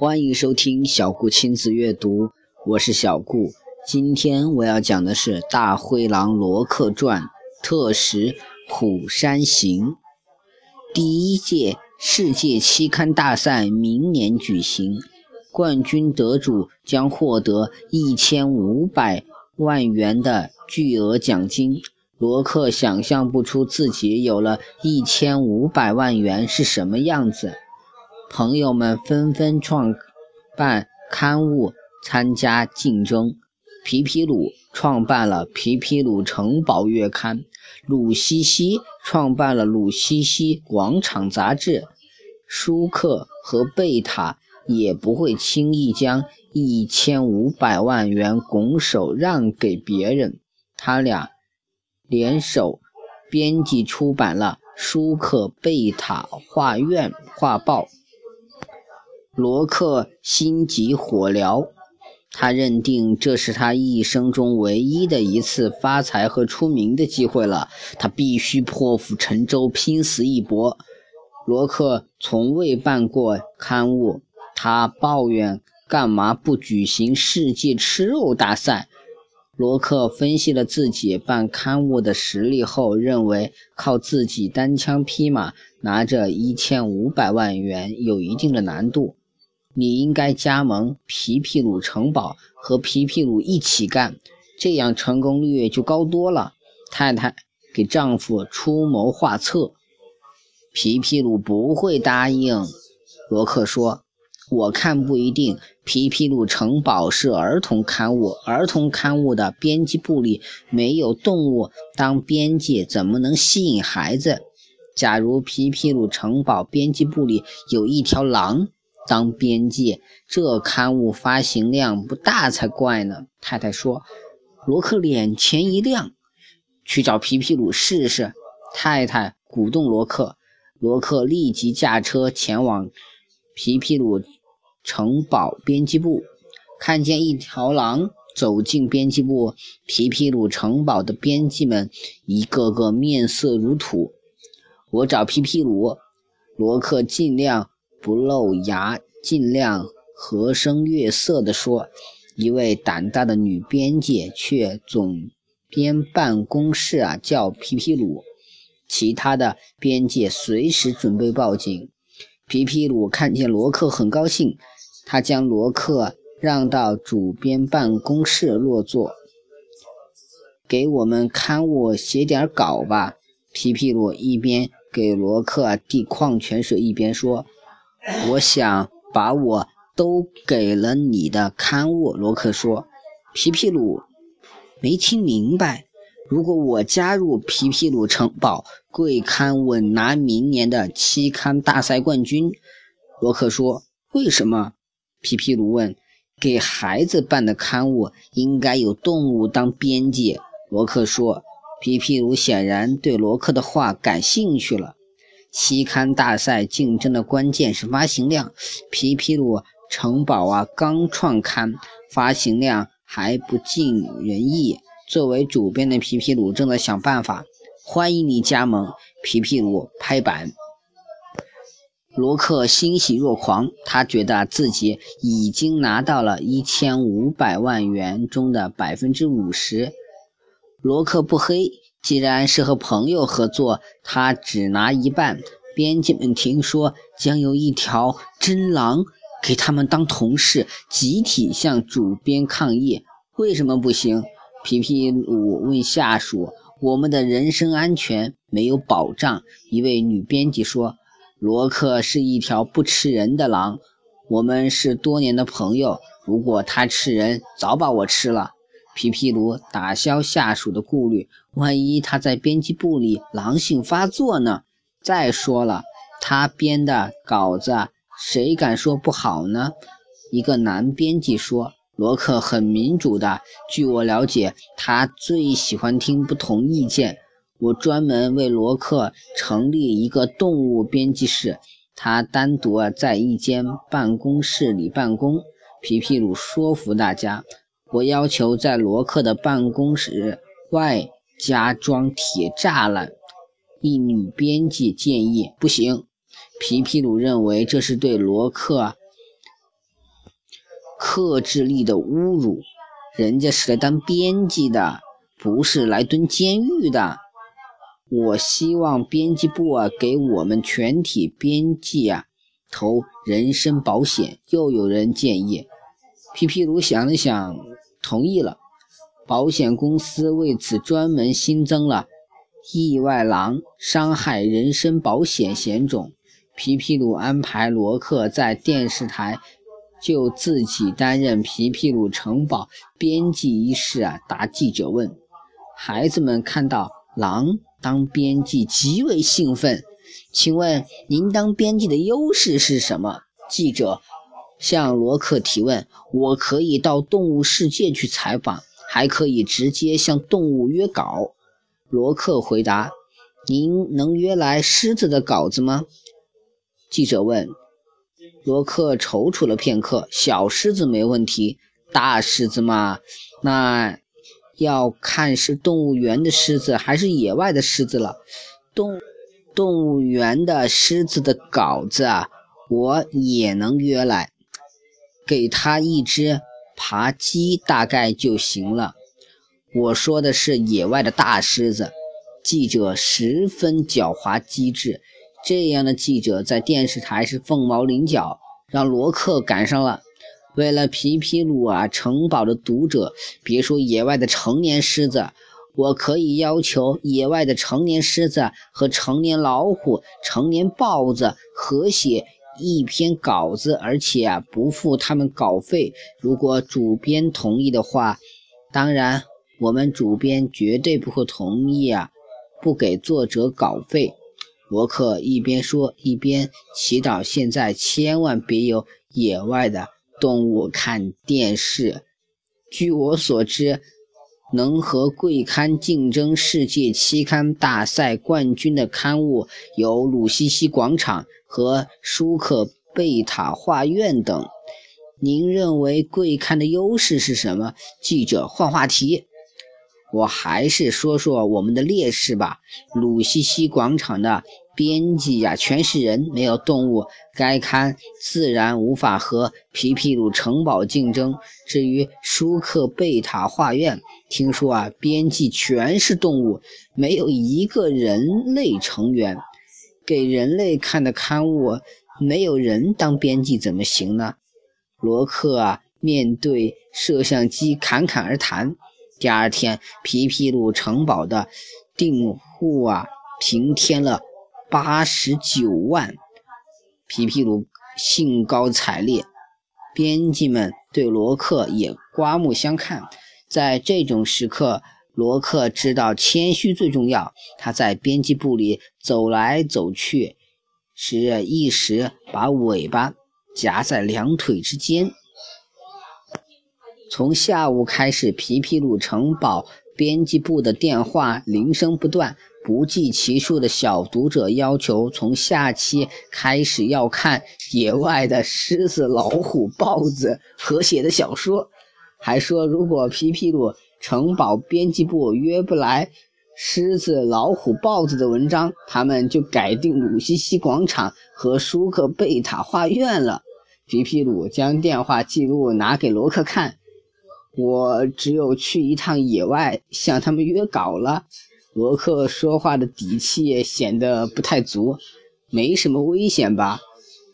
欢迎收听小顾亲子阅读，我是小顾。今天我要讲的是《大灰狼罗克传》特使虎山行。第一届世界期刊大赛明年举行，冠军得主将获得一千五百万元的巨额奖金。罗克想象不出自己有了一千五百万元是什么样子。朋友们纷纷创办刊物参加竞争。皮皮鲁创办了《皮皮鲁城堡月刊》，鲁西西创办了《鲁西西广场杂志》。舒克和贝塔也不会轻易将一千五百万元拱手让给别人。他俩联手编辑出版了《舒克贝塔画院画报》。罗克心急火燎，他认定这是他一生中唯一的一次发财和出名的机会了。他必须破釜沉舟，拼死一搏。罗克从未办过刊物，他抱怨干嘛不举行世界吃肉大赛。罗克分析了自己办刊物的实力后，认为靠自己单枪匹马拿着一千五百万元有一定的难度。你应该加盟皮皮鲁城堡，和皮皮鲁一起干，这样成功率就高多了。太太给丈夫出谋划策，皮皮鲁不会答应。罗克说：“我看不一定。皮皮鲁城堡是儿童刊物，儿童刊物的编辑部里没有动物当编辑，怎么能吸引孩子？假如皮皮鲁城堡编辑部里有一条狼。”当编辑，这刊物发行量不大才怪呢。太太说。罗克脸前一亮，去找皮皮鲁试试。太太鼓动罗克，罗克立即驾车前往皮皮鲁城堡编辑部，看见一条狼走进编辑部，皮皮鲁城堡的编辑们一个个面色如土。我找皮皮鲁，罗克尽量。不露牙，尽量和声悦色地说。一位胆大的女编辑却总编办公室啊叫皮皮鲁，其他的编辑随时准备报警。皮皮鲁看见罗克很高兴，他将罗克让到主编办公室落座。给我们刊物写点稿吧。皮皮鲁一边给罗克递矿泉水，一边说。我想把我都给了你的刊物，罗克说。皮皮鲁没听明白。如果我加入皮皮鲁城堡，贵刊稳拿明年的期刊大赛冠军。罗克说。为什么？皮皮鲁问。给孩子办的刊物应该有动物当编辑，罗克说。皮皮鲁显然对罗克的话感兴趣了。期刊大赛竞争的关键是发行量。皮皮鲁城堡啊，刚创刊，发行量还不尽人意。作为主编的皮皮鲁正在想办法。欢迎你加盟！皮皮鲁拍板。罗克欣喜若狂，他觉得自己已经拿到了一千五百万元中的百分之五十。罗克不黑。既然是和朋友合作，他只拿一半。编辑们听说将有一条真狼给他们当同事，集体向主编抗议。为什么不行？皮皮鲁问下属：“我们的人身安全没有保障。”一位女编辑说：“罗克是一条不吃人的狼，我们是多年的朋友。如果他吃人，早把我吃了。”皮皮鲁打消下属的顾虑，万一他在编辑部里狼性发作呢？再说了，他编的稿子谁敢说不好呢？一个男编辑说：“罗克很民主的，据我了解，他最喜欢听不同意见。我专门为罗克成立一个动物编辑室，他单独在一间办公室里办公。”皮皮鲁说服大家。我要求在罗克的办公室外加装铁栅栏。一女编辑建议：“不行。”皮皮鲁认为这是对罗克克制力的侮辱。人家是来当编辑的，不是来蹲监狱的。我希望编辑部啊，给我们全体编辑啊投人身保险。又有人建议，皮皮鲁想了想，同意了。保险公司为此专门新增了意外狼伤害人身保险险种。皮皮鲁安排罗克在电视台就自己担任皮皮鲁城堡编辑一事啊答记者问。孩子们看到狼。当编辑极为兴奋，请问您当编辑的优势是什么？记者向罗克提问。我可以到动物世界去采访，还可以直接向动物约稿。罗克回答。您能约来狮子的稿子吗？记者问。罗克踌躇了片刻。小狮子没问题，大狮子嘛，那。要看是动物园的狮子还是野外的狮子了。动动物园的狮子的稿子啊，我也能约来，给他一只扒鸡大概就行了。我说的是野外的大狮子。记者十分狡猾机智，这样的记者在电视台是凤毛麟角，让罗克赶上了。为了皮皮鲁啊城堡的读者，别说野外的成年狮子，我可以要求野外的成年狮子和成年老虎、成年豹子和谐一篇稿子，而且啊不付他们稿费。如果主编同意的话，当然我们主编绝对不会同意啊，不给作者稿费。罗克一边说一边祈祷，现在千万别有野外的。动物看电视。据我所知，能和贵刊竞争世界期刊大赛冠军的刊物有《鲁西西广场》和《舒克贝塔画院》等。您认为贵刊的优势是什么？记者换话题。我还是说说我们的劣势吧。鲁西西广场的。编辑呀，全是人，没有动物，该刊自然无法和皮皮鲁城堡竞争。至于舒克贝塔画院，听说啊，编辑全是动物，没有一个人类成员。给人类看的刊物，没有人当编辑怎么行呢？罗克啊，面对摄像机侃侃而谈。第二天，皮皮鲁城堡的订户啊，平添了。八十九万，皮皮鲁兴高采烈，编辑们对罗克也刮目相看。在这种时刻，罗克知道谦虚最重要。他在编辑部里走来走去，时一时把尾巴夹在两腿之间。从下午开始，皮皮鲁城堡编辑部的电话铃声不断。不计其数的小读者要求从下期开始要看野外的狮子、老虎、豹子和写的小说，还说如果皮皮鲁城堡编辑部约不来狮子、老虎、豹子的文章，他们就改定鲁西西广场和舒克贝塔画院了。皮皮鲁将电话记录拿给罗克看，我只有去一趟野外向他们约稿了。罗克说话的底气显得不太足，没什么危险吧？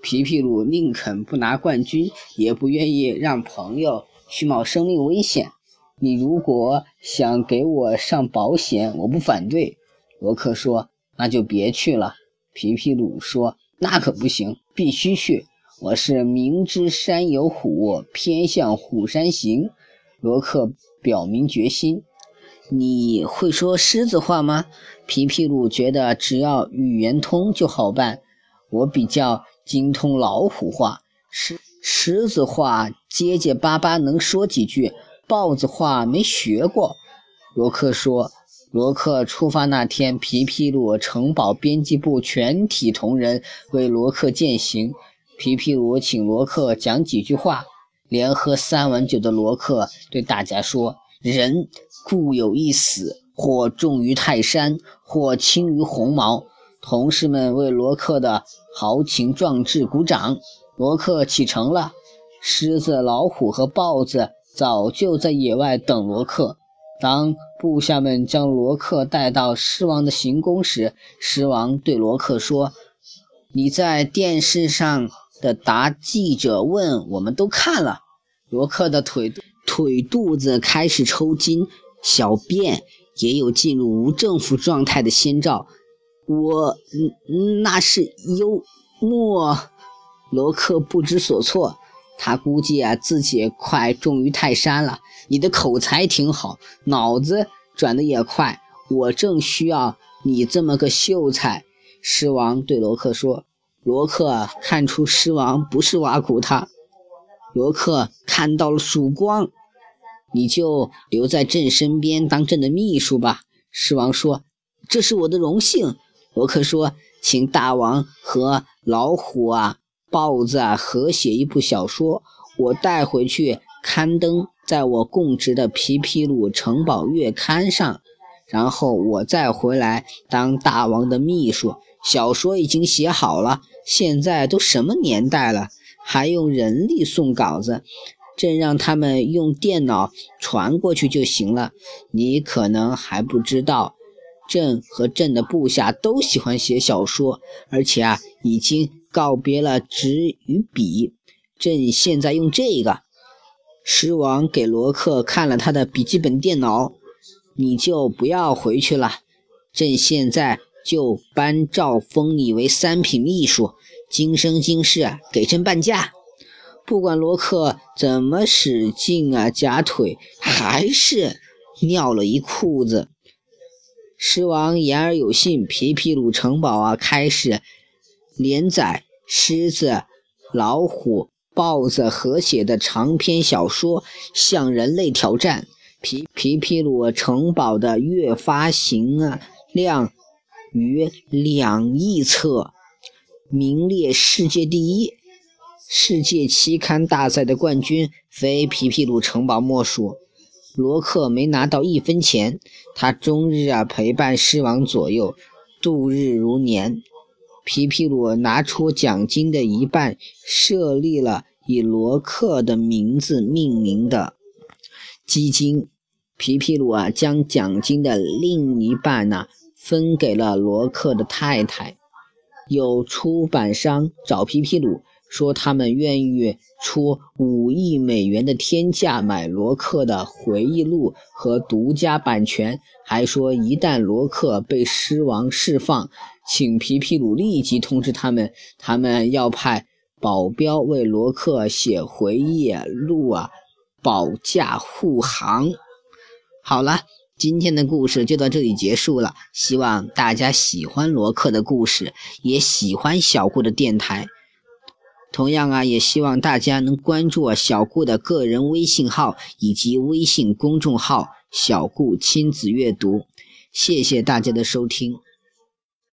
皮皮鲁宁肯不拿冠军，也不愿意让朋友去冒生命危险。你如果想给我上保险，我不反对。罗克说：“那就别去了。”皮皮鲁说：“那可不行，必须去。我是明知山有虎，偏向虎山行。”罗克表明决心。你会说狮子话吗？皮皮鲁觉得只要语言通就好办。我比较精通老虎话，狮狮子话结结巴巴能说几句，豹子话没学过。罗克说。罗克出发那天，皮皮鲁城堡编辑部全体同仁为罗克饯行。皮皮鲁请罗克讲几句话。连喝三碗酒的罗克对大家说：“人。”固有一死，或重于泰山，或轻于鸿毛。同事们为罗克的豪情壮志鼓掌。罗克启程了。狮子、老虎和豹子早就在野外等罗克。当部下们将罗克带到狮王的行宫时，狮王对罗克说：“你在电视上的答记者问，我们都看了。”罗克的腿腿肚子开始抽筋，小便也有进入无政府状态的先兆。我，那是幽默。罗克不知所措。他估计啊，自己快重于泰山了。你的口才挺好，脑子转得也快，我正需要你这么个秀才。狮王对罗克说：“罗克看出狮王不是挖苦他。罗克看到了曙光，你就留在朕身边当朕的秘书吧。”狮王说：“这是我的荣幸。”罗克说：“请大王和老虎啊。”豹子啊，合写一部小说，我带回去刊登在我供职的皮皮鲁城堡月刊上，然后我再回来当大王的秘书。小说已经写好了，现在都什么年代了，还用人力送稿子？朕让他们用电脑传过去就行了。你可能还不知道，朕和朕的部下都喜欢写小说，而且啊，已经。告别了纸与笔，朕现在用这个。狮王给罗克看了他的笔记本电脑，你就不要回去了。朕现在就颁诏封你为三品秘书，今生今世给朕半价。不管罗克怎么使劲啊夹腿，还是尿了一裤子。狮王言而有信，皮皮鲁城堡啊开始。连载狮子、老虎、豹子合写的长篇小说《向人类挑战》，皮皮皮鲁城堡的月发行啊量逾两亿册，名列世界第一。世界期刊大赛的冠军非皮皮鲁城堡莫属。罗克没拿到一分钱，他终日啊陪伴狮王左右，度日如年。皮皮鲁拿出奖金的一半，设立了以罗克的名字命名的基金。皮皮鲁啊，将奖金的另一半呢，分给了罗克的太太。有出版商找皮皮鲁。说他们愿意出五亿美元的天价买罗克的回忆录和独家版权，还说一旦罗克被狮王释放，请皮皮鲁立即通知他们，他们要派保镖为罗克写回忆录啊，保驾护航。好了，今天的故事就到这里结束了，希望大家喜欢罗克的故事，也喜欢小顾的电台。同样啊，也希望大家能关注小顾的个人微信号以及微信公众号“小顾亲子阅读”。谢谢大家的收听。